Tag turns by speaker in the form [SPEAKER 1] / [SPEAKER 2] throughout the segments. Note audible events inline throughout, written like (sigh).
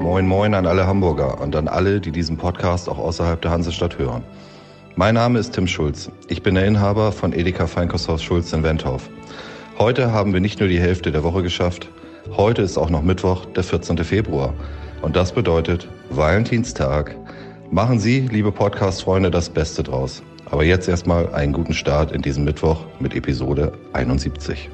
[SPEAKER 1] Moin Moin an alle Hamburger und an alle, die diesen Podcast auch außerhalb der Hansestadt hören. Mein Name ist Tim Schulz. Ich bin der Inhaber von Edeka Feinkosthaus Schulz in Wendhof. Heute haben wir nicht nur die Hälfte der Woche geschafft, heute ist auch noch Mittwoch, der 14. Februar. Und das bedeutet Valentinstag. Machen Sie, liebe Podcast-Freunde, das Beste draus. Aber jetzt erstmal einen guten Start in diesem Mittwoch mit Episode 71.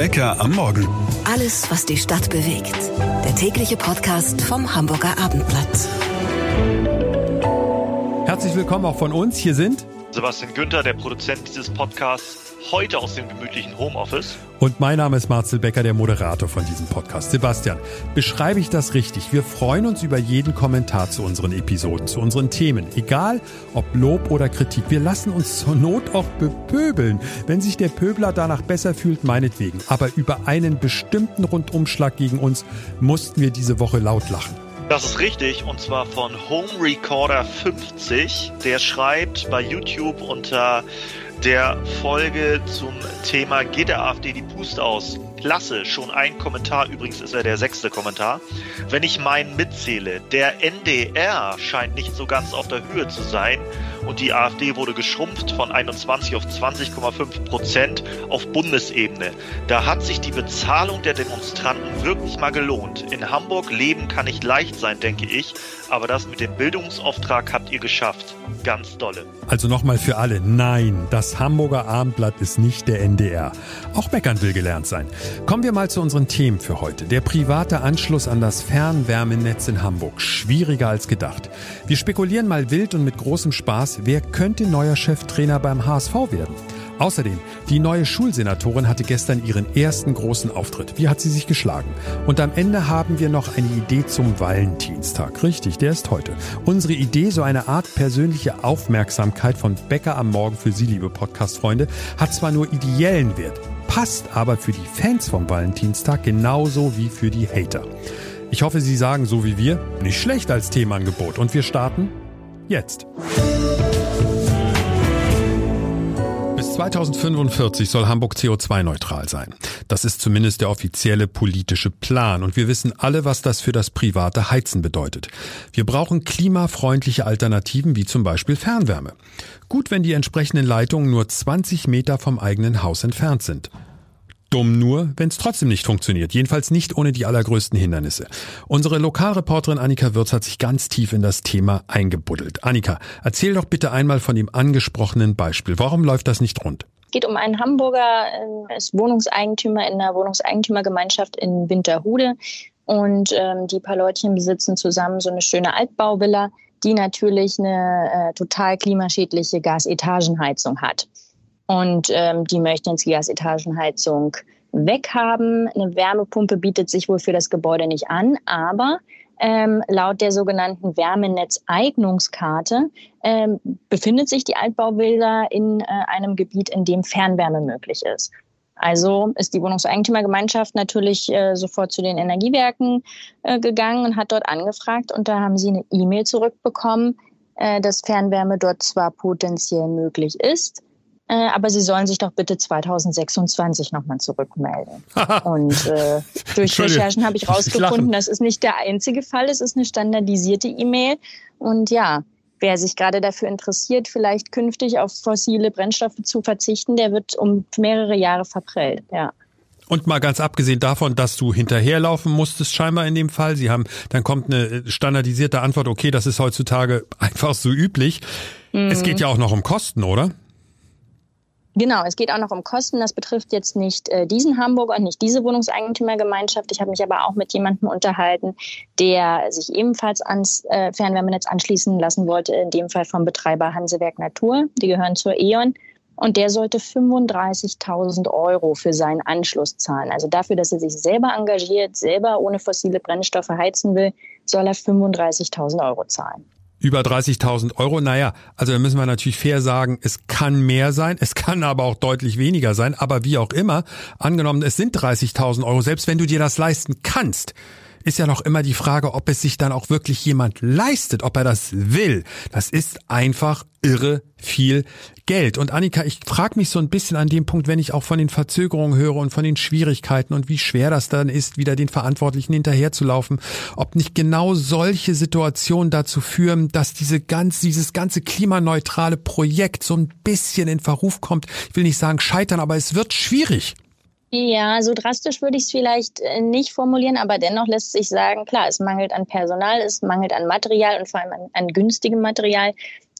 [SPEAKER 2] Bäcker am Morgen.
[SPEAKER 3] Alles, was die Stadt bewegt. Der tägliche Podcast vom Hamburger Abendblatt.
[SPEAKER 4] Herzlich willkommen auch von uns. Hier sind
[SPEAKER 5] Sebastian Günther, der Produzent dieses Podcasts heute aus dem gemütlichen Homeoffice.
[SPEAKER 4] Und mein Name ist Marcel Becker, der Moderator von diesem Podcast. Sebastian, beschreibe ich das richtig? Wir freuen uns über jeden Kommentar zu unseren Episoden, zu unseren Themen. Egal ob Lob oder Kritik. Wir lassen uns zur Not auch bepöbeln. Wenn sich der Pöbler danach besser fühlt, meinetwegen. Aber über einen bestimmten Rundumschlag gegen uns mussten wir diese Woche laut lachen.
[SPEAKER 5] Das ist richtig, und zwar von Home Recorder 50. Der schreibt bei YouTube unter der Folge zum Thema Geht der AfD die Puste aus? Klasse, schon ein Kommentar, übrigens ist er der sechste Kommentar. Wenn ich meinen mitzähle, der NDR scheint nicht so ganz auf der Höhe zu sein und die AfD wurde geschrumpft von 21 auf 20,5 Prozent auf Bundesebene. Da hat sich die Bezahlung der Demonstranten wirklich mal gelohnt. In Hamburg leben kann nicht leicht sein, denke ich, aber das mit dem Bildungsauftrag habt ihr geschafft. Ganz dolle.
[SPEAKER 4] Also nochmal für alle, nein, das Hamburger Abendblatt ist nicht der NDR. Auch Beckern will gelernt sein. Kommen wir mal zu unseren Themen für heute. Der private Anschluss an das Fernwärmenetz in Hamburg. Schwieriger als gedacht. Wir spekulieren mal wild und mit großem Spaß, wer könnte neuer Cheftrainer beim HSV werden? Außerdem, die neue Schulsenatorin hatte gestern ihren ersten großen Auftritt. Wie hat sie sich geschlagen? Und am Ende haben wir noch eine Idee zum Valentinstag. Richtig, der ist heute. Unsere Idee, so eine Art persönliche Aufmerksamkeit von Bäcker am Morgen für Sie, liebe Podcast-Freunde, hat zwar nur ideellen Wert, passt aber für die Fans vom Valentinstag genauso wie für die Hater. Ich hoffe, Sie sagen so wie wir, nicht schlecht als Themenangebot. Und wir starten jetzt. 2045 soll Hamburg CO2-neutral sein. Das ist zumindest der offizielle politische Plan. Und wir wissen alle, was das für das private Heizen bedeutet. Wir brauchen klimafreundliche Alternativen wie zum Beispiel Fernwärme. Gut, wenn die entsprechenden Leitungen nur 20 Meter vom eigenen Haus entfernt sind. Dumm nur, wenn es trotzdem nicht funktioniert. Jedenfalls nicht ohne die allergrößten Hindernisse. Unsere Lokalreporterin Annika Würz hat sich ganz tief in das Thema eingebuddelt. Annika, erzähl doch bitte einmal von dem angesprochenen Beispiel. Warum läuft das nicht rund?
[SPEAKER 6] Es geht um einen Hamburger, äh, ist Wohnungseigentümer in der Wohnungseigentümergemeinschaft in Winterhude. Und ähm, die paar Leutchen besitzen zusammen so eine schöne Altbauvilla, die natürlich eine äh, total klimaschädliche Gasetagenheizung hat. Und ähm, die möchten jetzt die Gasetagenheizung weghaben. Eine Wärmepumpe bietet sich wohl für das Gebäude nicht an, aber ähm, laut der sogenannten Wärmenetzeignungskarte ähm, befindet sich die Altbauvilla in äh, einem Gebiet, in dem Fernwärme möglich ist. Also ist die Wohnungseigentümergemeinschaft natürlich äh, sofort zu den Energiewerken äh, gegangen und hat dort angefragt und da haben sie eine E-Mail zurückbekommen, äh, dass Fernwärme dort zwar potenziell möglich ist, äh, aber sie sollen sich doch bitte 2026 nochmal zurückmelden. (laughs) und äh, durch Recherchen habe ich rausgefunden, das ist nicht der einzige Fall, es ist eine standardisierte E-Mail. Und ja, wer sich gerade dafür interessiert, vielleicht künftig auf fossile Brennstoffe zu verzichten, der wird um mehrere Jahre verprellt, ja.
[SPEAKER 4] Und mal ganz abgesehen davon, dass du hinterherlaufen musstest, scheinbar in dem Fall. Sie haben, dann kommt eine standardisierte Antwort, okay, das ist heutzutage (laughs) einfach so üblich. Mhm. Es geht ja auch noch um Kosten, oder?
[SPEAKER 6] Genau, es geht auch noch um Kosten. Das betrifft jetzt nicht äh, diesen Hamburger und nicht diese Wohnungseigentümergemeinschaft. Ich habe mich aber auch mit jemandem unterhalten, der sich ebenfalls ans äh, Fernwärmenetz anschließen lassen wollte, in dem Fall vom Betreiber Hansewerk Natur. Die gehören zur E.ON. Und der sollte 35.000 Euro für seinen Anschluss zahlen. Also dafür, dass er sich selber engagiert, selber ohne fossile Brennstoffe heizen will, soll er 35.000 Euro zahlen
[SPEAKER 4] über 30.000 Euro. Naja, also da müssen wir natürlich fair sagen, es kann mehr sein, es kann aber auch deutlich weniger sein. Aber wie auch immer, angenommen, es sind 30.000 Euro, selbst wenn du dir das leisten kannst, ist ja noch immer die Frage, ob es sich dann auch wirklich jemand leistet, ob er das will. Das ist einfach irre viel Geld. Und Annika, ich frage mich so ein bisschen an dem Punkt, wenn ich auch von den Verzögerungen höre und von den Schwierigkeiten und wie schwer das dann ist, wieder den Verantwortlichen hinterherzulaufen, ob nicht genau solche Situationen dazu führen, dass diese ganz, dieses ganze klimaneutrale Projekt so ein bisschen in Verruf kommt. Ich will nicht sagen scheitern, aber es wird schwierig.
[SPEAKER 6] Ja, so drastisch würde ich es vielleicht äh, nicht formulieren, aber dennoch lässt sich sagen, klar, es mangelt an Personal, es mangelt an Material und vor allem an, an günstigem Material.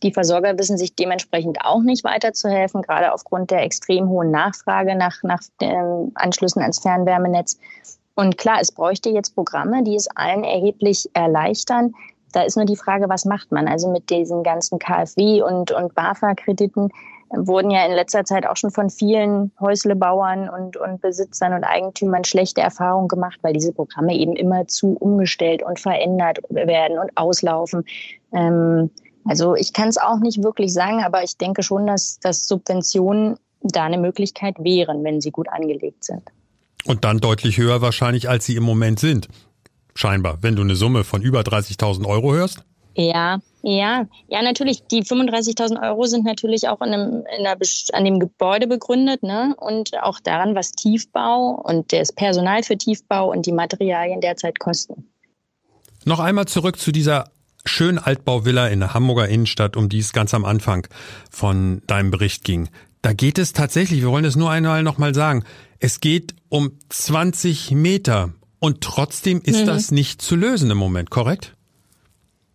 [SPEAKER 6] Die Versorger wissen sich dementsprechend auch nicht weiterzuhelfen, gerade aufgrund der extrem hohen Nachfrage nach, nach den Anschlüssen ans Fernwärmenetz. Und klar, es bräuchte jetzt Programme, die es allen erheblich erleichtern. Da ist nur die Frage, was macht man? Also mit diesen ganzen KfW und, und BAFA-Krediten wurden ja in letzter Zeit auch schon von vielen Häuslebauern und, und Besitzern und Eigentümern schlechte Erfahrungen gemacht, weil diese Programme eben immer zu umgestellt und verändert werden und auslaufen. Ähm, also ich kann es auch nicht wirklich sagen, aber ich denke schon, dass, dass Subventionen da eine Möglichkeit wären, wenn sie gut angelegt sind.
[SPEAKER 4] Und dann deutlich höher wahrscheinlich, als sie im Moment sind. Scheinbar. Wenn du eine Summe von über 30.000 Euro hörst?
[SPEAKER 6] Ja, ja, ja, natürlich. Die 35.000 Euro sind natürlich auch in einem, in einer, an dem Gebäude begründet, ne? Und auch daran, was Tiefbau und das Personal für Tiefbau und die Materialien derzeit kosten.
[SPEAKER 4] Noch einmal zurück zu dieser schönen Altbauvilla in der Hamburger Innenstadt, um die es ganz am Anfang von deinem Bericht ging. Da geht es tatsächlich, wir wollen es nur einmal nochmal sagen, es geht um 20 Meter und trotzdem ist mhm. das nicht zu lösen im Moment, korrekt?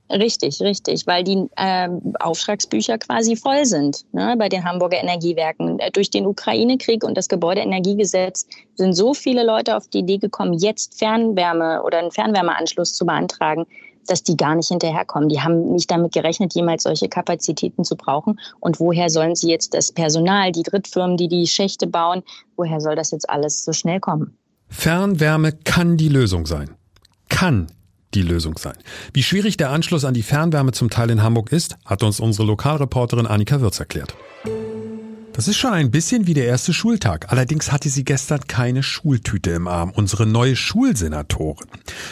[SPEAKER 6] Richtig, richtig, weil die äh, Auftragsbücher quasi voll sind ne, bei den Hamburger Energiewerken. Äh, durch den Ukraine-Krieg und das Gebäudeenergiegesetz sind so viele Leute auf die Idee gekommen, jetzt Fernwärme oder einen Fernwärmeanschluss zu beantragen, dass die gar nicht hinterherkommen. Die haben nicht damit gerechnet, jemals solche Kapazitäten zu brauchen. Und woher sollen sie jetzt das Personal, die Drittfirmen, die die Schächte bauen, woher soll das jetzt alles so schnell kommen?
[SPEAKER 4] Fernwärme kann die Lösung sein. Kann die Lösung sein. Wie schwierig der Anschluss an die Fernwärme zum Teil in Hamburg ist, hat uns unsere Lokalreporterin Annika Würz erklärt. Das ist schon ein bisschen wie der erste Schultag. Allerdings hatte sie gestern keine Schultüte im Arm, unsere neue Schulsenatorin.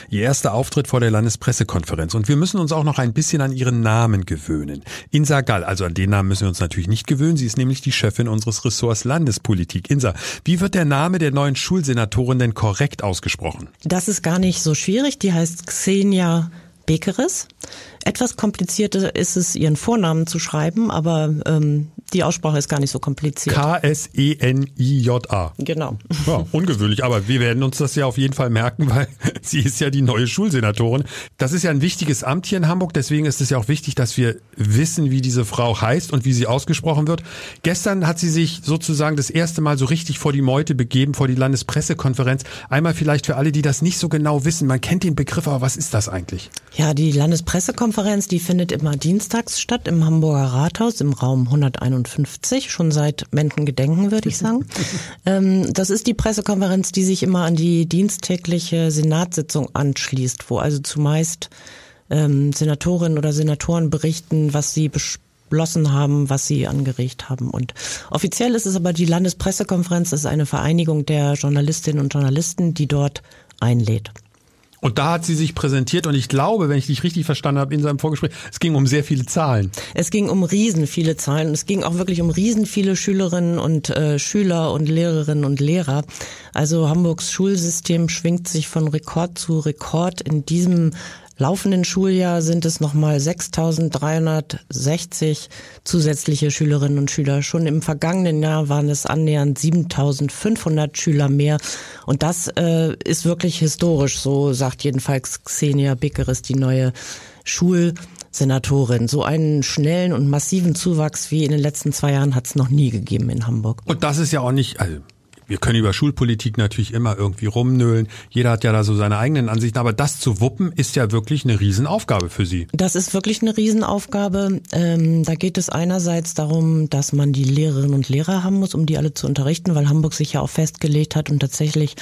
[SPEAKER 4] Ihr erster Auftritt vor der Landespressekonferenz. Und wir müssen uns auch noch ein bisschen an ihren Namen gewöhnen. Insa Gall, also an den Namen müssen wir uns natürlich nicht gewöhnen. Sie ist nämlich die Chefin unseres Ressorts Landespolitik. Insa, wie wird der Name der neuen Schulsenatorin denn korrekt ausgesprochen?
[SPEAKER 7] Das ist gar nicht so schwierig. Die heißt Xenia Bekeres. Etwas komplizierter ist es, ihren Vornamen zu schreiben, aber ähm, die Aussprache ist gar nicht so kompliziert.
[SPEAKER 4] K-S-E-N-I-J-A.
[SPEAKER 7] Genau.
[SPEAKER 4] Ja, (laughs) ungewöhnlich, aber wir werden uns das ja auf jeden Fall merken, weil (laughs) sie ist ja die neue Schulsenatorin. Das ist ja ein wichtiges Amt hier in Hamburg, deswegen ist es ja auch wichtig, dass wir wissen, wie diese Frau heißt und wie sie ausgesprochen wird. Gestern hat sie sich sozusagen das erste Mal so richtig vor die Meute begeben, vor die Landespressekonferenz. Einmal vielleicht für alle, die das nicht so genau wissen. Man kennt den Begriff, aber was ist das eigentlich?
[SPEAKER 7] Ja, die Landespressekonferenz, die findet immer dienstags statt im Hamburger Rathaus im Raum 151, schon seit Mendengedenken, würde ich sagen. (laughs) ähm, das ist die Pressekonferenz, die sich immer an die diensttägliche Senatssitzung anschließt, wo also zumeist ähm, Senatorinnen oder Senatoren berichten, was sie beschlossen haben, was sie angeregt haben. Und offiziell ist es aber die Landespressekonferenz, das ist eine Vereinigung der Journalistinnen und Journalisten, die dort einlädt.
[SPEAKER 4] Und da hat sie sich präsentiert und ich glaube, wenn ich dich richtig verstanden habe in seinem Vorgespräch, es ging um sehr viele Zahlen.
[SPEAKER 7] Es ging um riesen viele Zahlen es ging auch wirklich um riesen viele Schülerinnen und äh, Schüler und Lehrerinnen und Lehrer. Also Hamburgs Schulsystem schwingt sich von Rekord zu Rekord. In diesem laufenden Schuljahr sind es nochmal 6.360 zusätzliche Schülerinnen und Schüler. Schon im vergangenen Jahr waren es annähernd 7.500 Schüler mehr. Und das äh, ist wirklich historisch, so sagt jedenfalls Xenia Bickeres, die neue Schulsenatorin. So einen schnellen und massiven Zuwachs wie in den letzten zwei Jahren hat es noch nie gegeben in Hamburg.
[SPEAKER 4] Und das ist ja auch nicht, also wir können über Schulpolitik natürlich immer irgendwie rumnöhlen. Jeder hat ja da so seine eigenen Ansichten. Aber das zu wuppen ist ja wirklich eine Riesenaufgabe für Sie.
[SPEAKER 7] Das ist wirklich eine Riesenaufgabe. Ähm, da geht es einerseits darum, dass man die Lehrerinnen und Lehrer haben muss, um die alle zu unterrichten, weil Hamburg sich ja auch festgelegt hat und tatsächlich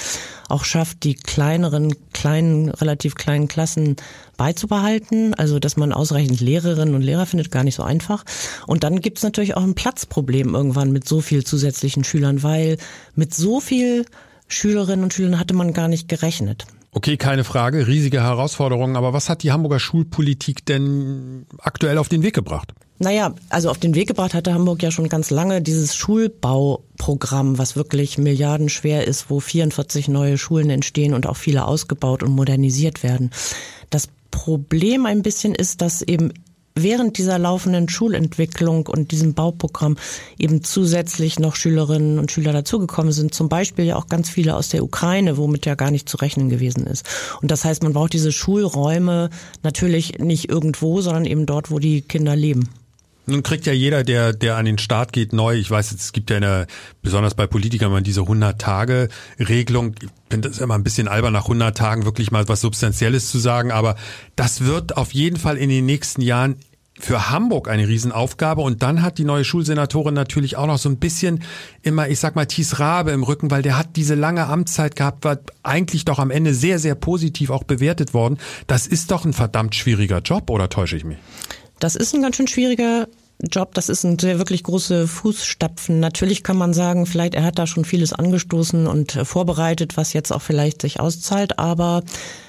[SPEAKER 7] auch schafft, die kleineren, kleinen, relativ kleinen Klassen beizubehalten. Also, dass man ausreichend Lehrerinnen und Lehrer findet, gar nicht so einfach. Und dann gibt es natürlich auch ein Platzproblem irgendwann mit so viel zusätzlichen Schülern, weil mit so viel Schülerinnen und Schülern hatte man gar nicht gerechnet.
[SPEAKER 4] Okay, keine Frage, riesige Herausforderungen. Aber was hat die Hamburger Schulpolitik denn aktuell auf den Weg gebracht?
[SPEAKER 7] Naja, also auf den Weg gebracht hatte Hamburg ja schon ganz lange dieses Schulbauprogramm, was wirklich milliardenschwer ist, wo 44 neue Schulen entstehen und auch viele ausgebaut und modernisiert werden. Das Problem ein bisschen ist, dass eben während dieser laufenden Schulentwicklung und diesem Bauprogramm eben zusätzlich noch Schülerinnen und Schüler dazugekommen sind. Zum Beispiel ja auch ganz viele aus der Ukraine, womit ja gar nicht zu rechnen gewesen ist. Und das heißt, man braucht diese Schulräume natürlich nicht irgendwo, sondern eben dort, wo die Kinder leben.
[SPEAKER 4] Nun kriegt ja jeder, der, der an den Start geht, neu. Ich weiß, es gibt ja eine, besonders bei Politikern, man diese 100-Tage-Regelung. Ich finde das immer ein bisschen albern, nach 100 Tagen wirklich mal was Substanzielles zu sagen. Aber das wird auf jeden Fall in den nächsten Jahren für Hamburg eine Riesenaufgabe. Und dann hat die neue Schulsenatorin natürlich auch noch so ein bisschen immer, ich sag mal, Thies Rabe im Rücken, weil der hat diese lange Amtszeit gehabt, war eigentlich doch am Ende sehr, sehr positiv auch bewertet worden. Das ist doch ein verdammt schwieriger Job, oder täusche ich mich?
[SPEAKER 7] Das ist ein ganz schön schwieriger Job, das ist ein sehr wirklich große Fußstapfen. Natürlich kann man sagen, vielleicht er hat da schon vieles angestoßen und äh, vorbereitet, was jetzt auch vielleicht sich auszahlt, aber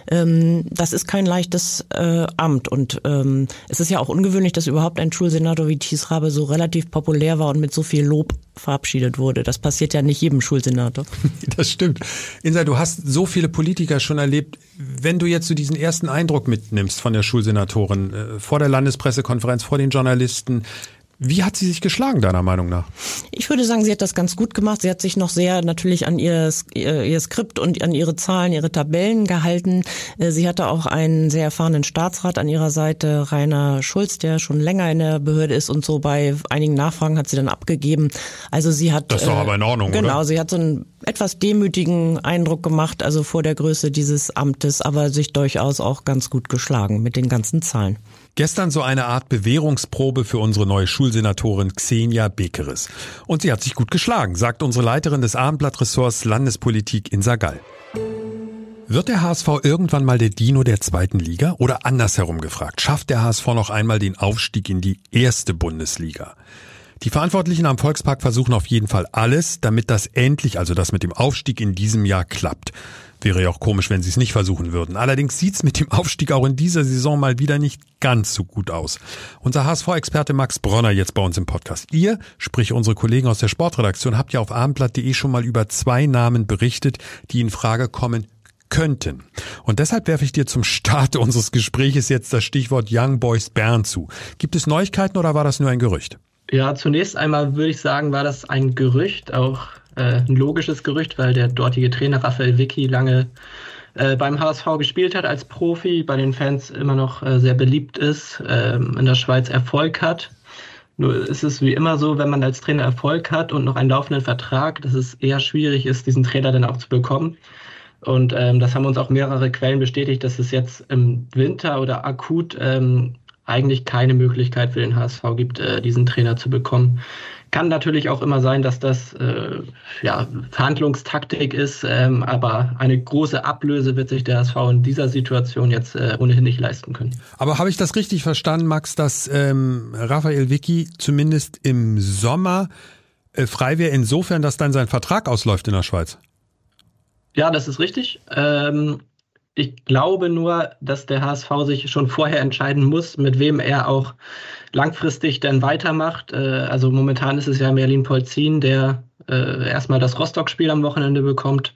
[SPEAKER 7] ähm, das ist kein leichtes äh, Amt und ähm, es ist ja auch ungewöhnlich, dass überhaupt ein Schulsenator wie Thies Rabe so relativ populär war und mit so viel Lob verabschiedet wurde. Das passiert ja nicht jedem Schulsenator. (laughs)
[SPEAKER 4] Das stimmt. Insa, du hast so viele Politiker schon erlebt. Wenn du jetzt so diesen ersten Eindruck mitnimmst von der Schulsenatorin äh, vor der Landespressekonferenz, vor den Journalisten, wie hat sie sich geschlagen, deiner Meinung nach?
[SPEAKER 7] Ich würde sagen, sie hat das ganz gut gemacht. Sie hat sich noch sehr natürlich an ihr, ihr Skript und an ihre Zahlen, ihre Tabellen gehalten. Äh, sie hatte auch einen sehr erfahrenen Staatsrat an ihrer Seite, Rainer Schulz, der schon länger in der Behörde ist und so bei einigen Nachfragen hat sie dann abgegeben. Also sie hat.
[SPEAKER 4] Das ist doch äh, aber in Ordnung,
[SPEAKER 7] Genau,
[SPEAKER 4] oder?
[SPEAKER 7] sie hat so einen etwas demütigen Eindruck gemacht, also vor der Größe dieses Amtes, aber sich durchaus auch ganz gut geschlagen mit den ganzen Zahlen.
[SPEAKER 4] Gestern so eine Art Bewährungsprobe für unsere neue Schulsenatorin Xenia Bekeres. Und sie hat sich gut geschlagen, sagt unsere Leiterin des Abendblattressorts Landespolitik in Sagal. Wird der HSV irgendwann mal der Dino der zweiten Liga? Oder andersherum gefragt, schafft der HSV noch einmal den Aufstieg in die erste Bundesliga? Die Verantwortlichen am Volkspark versuchen auf jeden Fall alles, damit das endlich, also das mit dem Aufstieg in diesem Jahr klappt. Wäre ja auch komisch, wenn sie es nicht versuchen würden. Allerdings sieht's mit dem Aufstieg auch in dieser Saison mal wieder nicht ganz so gut aus. Unser HSV-Experte Max Bronner jetzt bei uns im Podcast. Ihr, sprich unsere Kollegen aus der Sportredaktion, habt ja auf abendblatt.de schon mal über zwei Namen berichtet, die in Frage kommen könnten. Und deshalb werfe ich dir zum Start (laughs) unseres Gespräches jetzt das Stichwort Young Boys Bern zu. Gibt es Neuigkeiten oder war das nur ein Gerücht?
[SPEAKER 8] Ja, zunächst einmal würde ich sagen, war das ein Gerücht, auch äh, ein logisches Gerücht, weil der dortige Trainer Raphael Vicky lange äh, beim HSV gespielt hat als Profi, bei den Fans immer noch äh, sehr beliebt ist, ähm, in der Schweiz Erfolg hat. Nur ist es wie immer so, wenn man als Trainer Erfolg hat und noch einen laufenden Vertrag, dass es eher schwierig ist, diesen Trainer dann auch zu bekommen. Und ähm, das haben uns auch mehrere Quellen bestätigt, dass es jetzt im Winter oder akut ähm, eigentlich keine Möglichkeit für den HSV gibt, äh, diesen Trainer zu bekommen. Kann natürlich auch immer sein, dass das äh, ja, Verhandlungstaktik ist, ähm, aber eine große Ablöse wird sich der HSV in dieser Situation jetzt äh, ohnehin nicht leisten können.
[SPEAKER 4] Aber habe ich das richtig verstanden, Max, dass ähm, Raphael Vicky zumindest im Sommer äh, frei wäre, insofern, dass dann sein Vertrag ausläuft in der Schweiz?
[SPEAKER 8] Ja, das ist richtig. Ähm, ich glaube nur, dass der HSV sich schon vorher entscheiden muss, mit wem er auch langfristig dann weitermacht. Äh, also momentan ist es ja Merlin Polzin, der äh, erstmal das Rostock-Spiel am Wochenende bekommt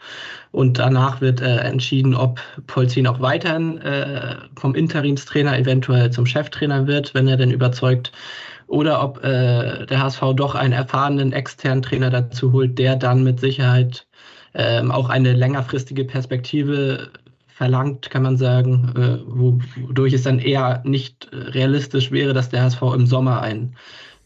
[SPEAKER 8] und danach wird äh, entschieden, ob Polzin auch weiterhin vom Interimstrainer eventuell zum Cheftrainer wird, wenn er denn überzeugt, oder ob der HSV doch einen erfahrenen externen Trainer dazu holt, der dann mit Sicherheit ähm, auch eine längerfristige Perspektive verlangt, kann man sagen, äh, wodurch es dann eher nicht realistisch wäre, dass der HSV im Sommer einen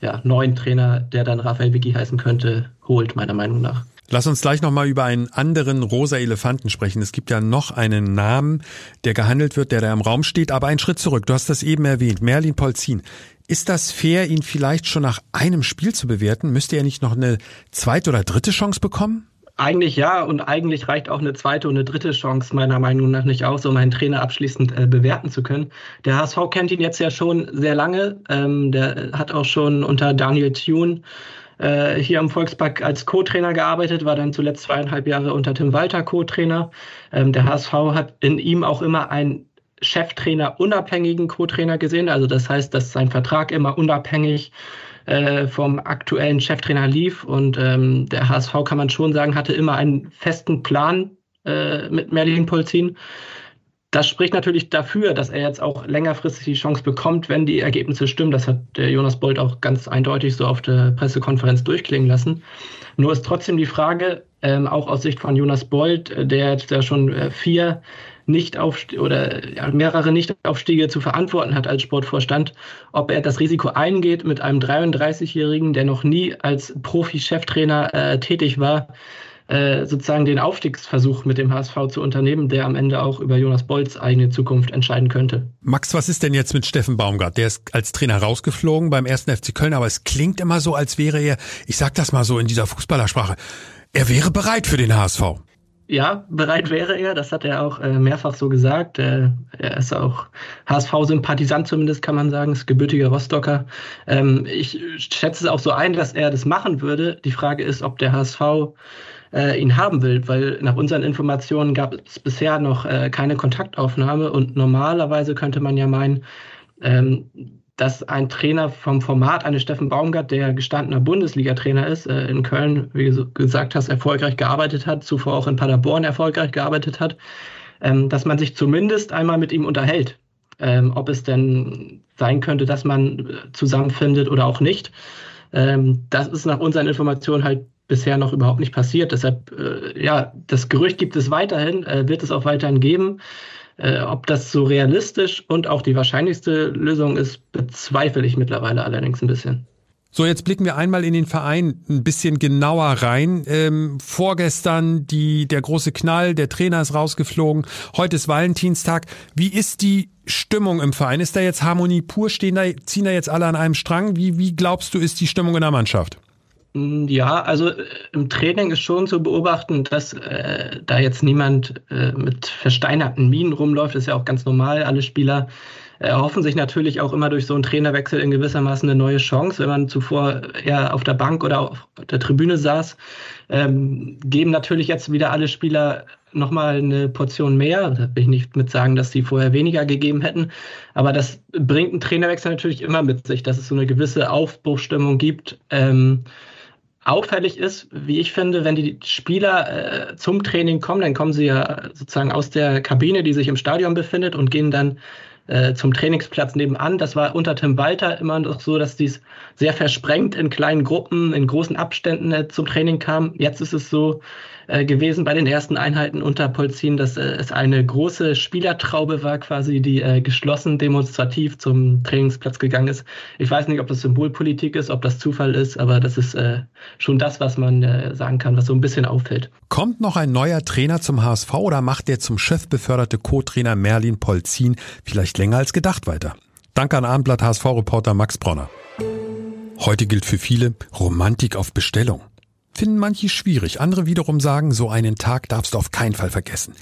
[SPEAKER 8] ja, neuen Trainer, der dann Raphael Vicky heißen könnte, holt, meiner Meinung nach.
[SPEAKER 4] Lass uns gleich nochmal über einen anderen rosa Elefanten sprechen. Es gibt ja noch einen Namen, der gehandelt wird, der da im Raum steht, aber einen Schritt zurück. Du hast das eben erwähnt, Merlin Polzin. Ist das fair, ihn vielleicht schon nach einem Spiel zu bewerten? Müsste er nicht noch eine zweite oder dritte Chance bekommen?
[SPEAKER 8] Eigentlich ja, und eigentlich reicht auch eine zweite und eine dritte Chance meiner Meinung nach nicht aus, um einen Trainer abschließend äh, bewerten zu können. Der HSV kennt ihn jetzt ja schon sehr lange. Ähm, der hat auch schon unter Daniel Thune äh, hier im Volkspark als Co-Trainer gearbeitet, war dann zuletzt zweieinhalb Jahre unter Tim Walter Co-Trainer. Ähm, der HSV hat in ihm auch immer einen Cheftrainer unabhängigen Co-Trainer gesehen. Also das heißt, dass sein Vertrag immer unabhängig äh, vom aktuellen Cheftrainer lief. Und ähm, der HSV, kann man schon sagen, hatte immer einen festen Plan äh, mit Merlin Polzin. Das spricht natürlich dafür, dass er jetzt auch längerfristig die Chance bekommt, wenn die Ergebnisse stimmen. Das hat der Jonas Bolt auch ganz eindeutig so auf der Pressekonferenz durchklingen lassen. Nur ist trotzdem die Frage, ähm, auch aus Sicht von Jonas Bolt, äh, der jetzt ja schon äh, vier nicht auf oder mehrere Nichtaufstiege zu verantworten hat als Sportvorstand, ob er das Risiko eingeht mit einem 33-Jährigen, der noch nie als Profi-Cheftrainer äh, tätig war, äh, sozusagen den Aufstiegsversuch mit dem HSV zu unternehmen, der am Ende auch über Jonas Bolz eigene Zukunft entscheiden könnte.
[SPEAKER 4] Max, was ist denn jetzt mit Steffen Baumgart? Der ist als Trainer rausgeflogen beim ersten FC Köln, aber es klingt immer so, als wäre er, ich sag das mal so in dieser Fußballersprache, er wäre bereit für den HSV.
[SPEAKER 8] Ja, bereit wäre er. Das hat er auch äh, mehrfach so gesagt. Äh, er ist auch HSV-Sympathisant zumindest, kann man sagen, ist gebürtiger Rostocker. Ähm, ich schätze es auch so ein, dass er das machen würde. Die Frage ist, ob der HSV äh, ihn haben will, weil nach unseren Informationen gab es bisher noch äh, keine Kontaktaufnahme und normalerweise könnte man ja meinen, ähm, dass ein Trainer vom Format eines Steffen Baumgart, der gestandener Bundesliga-Trainer ist, äh, in Köln, wie du gesagt hast, erfolgreich gearbeitet hat, zuvor auch in Paderborn erfolgreich gearbeitet hat, ähm, dass man sich zumindest einmal mit ihm unterhält. Ähm, ob es denn sein könnte, dass man äh, zusammenfindet oder auch nicht. Ähm, das ist nach unseren Informationen halt bisher noch überhaupt nicht passiert. Deshalb, äh, ja, das Gerücht gibt es weiterhin, wird es auch weiterhin geben. Äh, ob das so realistisch und auch die wahrscheinlichste Lösung ist, bezweifle ich mittlerweile allerdings ein bisschen.
[SPEAKER 4] So, jetzt blicken wir einmal in den Verein ein bisschen genauer rein. Ähm, vorgestern die, der große Knall, der Trainer ist rausgeflogen. Heute ist Valentinstag. Wie ist die Stimmung im Verein? Ist da jetzt Harmonie pur? Stehen da, ziehen da jetzt alle an einem Strang? Wie, wie glaubst du, ist die Stimmung in der Mannschaft?
[SPEAKER 8] Mm, ja, also äh, im Training ist schon zu beobachten, dass äh, da jetzt niemand äh, mit versteinerten Minen rumläuft. Das ist ja auch ganz normal. Alle Spieler erhoffen sich natürlich auch immer durch so einen Trainerwechsel in gewissermaßen eine neue Chance. Wenn man zuvor eher auf der Bank oder auf der Tribüne saß, ähm, geben natürlich jetzt wieder alle Spieler nochmal eine Portion mehr. Da will ich nicht mit sagen, dass die vorher weniger gegeben hätten. Aber das bringt einen Trainerwechsel natürlich immer mit sich, dass es so eine gewisse Aufbruchstimmung gibt. Ähm, auffällig ist, wie ich finde, wenn die Spieler äh, zum Training kommen, dann kommen sie ja sozusagen aus der Kabine, die sich im Stadion befindet und gehen dann äh, zum Trainingsplatz nebenan. Das war unter Tim Walter immer noch so, dass dies sehr versprengt in kleinen Gruppen, in großen Abständen äh, zum Training kam. Jetzt ist es so, äh, gewesen bei den ersten Einheiten unter Polzin, dass äh, es eine große Spielertraube war, quasi, die äh, geschlossen demonstrativ zum Trainingsplatz gegangen ist. Ich weiß nicht, ob das Symbolpolitik ist, ob das Zufall ist, aber das ist äh, schon das, was man äh, sagen kann, was so ein bisschen auffällt.
[SPEAKER 4] Kommt noch ein neuer Trainer zum HSV oder macht der zum Chef beförderte Co-Trainer Merlin Polzin vielleicht länger als gedacht weiter? Danke an Abendblatt HSV-Reporter Max Bronner. Heute gilt für viele Romantik auf Bestellung. Finden manche schwierig, andere wiederum sagen, so einen Tag darfst du auf keinen Fall vergessen.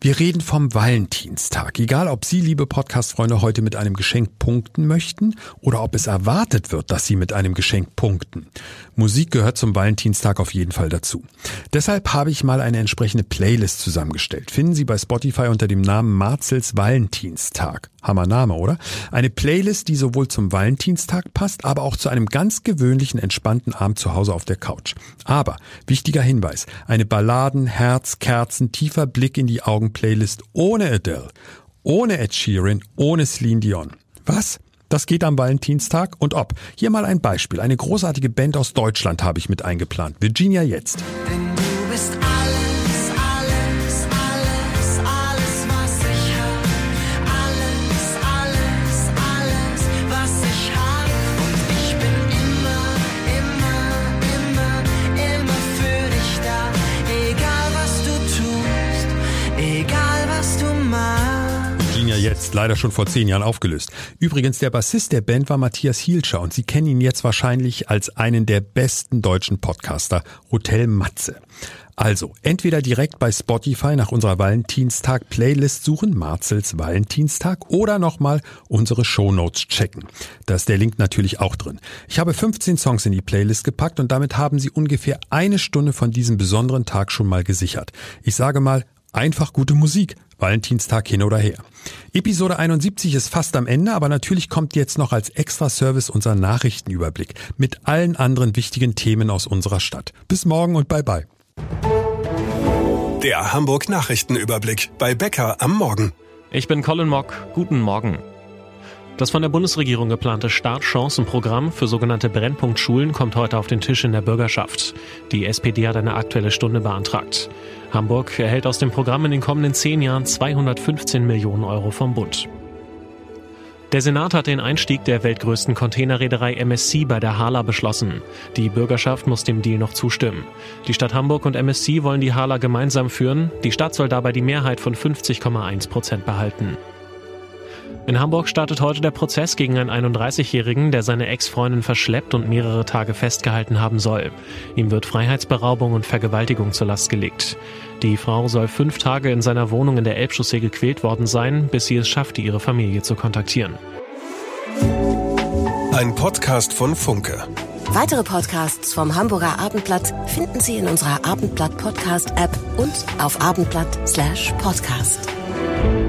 [SPEAKER 4] Wir reden vom Valentinstag. Egal, ob Sie, liebe Podcast-Freunde, heute mit einem Geschenk punkten möchten oder ob es erwartet wird, dass Sie mit einem Geschenk punkten. Musik gehört zum Valentinstag auf jeden Fall dazu. Deshalb habe ich mal eine entsprechende Playlist zusammengestellt. Finden Sie bei Spotify unter dem Namen Marzels Valentinstag. Hammer Name, oder? Eine Playlist, die sowohl zum Valentinstag passt, aber auch zu einem ganz gewöhnlichen, entspannten Abend zu Hause auf der Couch. Aber, wichtiger Hinweis, eine Balladen, Herz, Kerzen, tiefer Blick in die Augen Playlist ohne Adele, ohne Ed Sheeran, ohne Celine Dion. Was? Das geht am Valentinstag und ob. Hier mal ein Beispiel. Eine großartige Band aus Deutschland habe ich mit eingeplant. Virginia jetzt. Denn jetzt leider schon vor zehn Jahren aufgelöst. Übrigens, der Bassist der Band war Matthias Hielscher und Sie kennen ihn jetzt wahrscheinlich als einen der besten deutschen Podcaster, Hotel Matze. Also, entweder direkt bei Spotify nach unserer Valentinstag-Playlist suchen, Marzels Valentinstag, oder nochmal unsere Shownotes checken. Da ist der Link natürlich auch drin. Ich habe 15 Songs in die Playlist gepackt und damit haben Sie ungefähr eine Stunde von diesem besonderen Tag schon mal gesichert. Ich sage mal, einfach gute Musik. Valentinstag hin oder her. Episode 71 ist fast am Ende, aber natürlich kommt jetzt noch als Extra-Service unser Nachrichtenüberblick mit allen anderen wichtigen Themen aus unserer Stadt. Bis morgen und bye bye.
[SPEAKER 2] Der Hamburg Nachrichtenüberblick bei Becker am Morgen.
[SPEAKER 9] Ich bin Colin Mock. Guten Morgen. Das von der Bundesregierung geplante Startchancenprogramm für sogenannte Brennpunktschulen kommt heute auf den Tisch in der Bürgerschaft. Die SPD hat eine aktuelle Stunde beantragt. Hamburg erhält aus dem Programm in den kommenden zehn Jahren 215 Millionen Euro vom Bund. Der Senat hat den Einstieg der weltgrößten Containerreederei MSC bei der Hala beschlossen. Die Bürgerschaft muss dem Deal noch zustimmen. Die Stadt Hamburg und MSC wollen die Hala gemeinsam führen. Die Stadt soll dabei die Mehrheit von 50,1 Prozent behalten. In Hamburg startet heute der Prozess gegen einen 31-Jährigen, der seine Ex-Freundin verschleppt und mehrere Tage festgehalten haben soll. Ihm wird Freiheitsberaubung und Vergewaltigung zur Last gelegt. Die Frau soll fünf Tage in seiner Wohnung in der Elbchaussee gequält worden sein, bis sie es schaffte, ihre Familie zu kontaktieren.
[SPEAKER 2] Ein Podcast von Funke.
[SPEAKER 3] Weitere Podcasts vom Hamburger Abendblatt finden Sie in unserer Abendblatt Podcast App und auf abendblatt/podcast. slash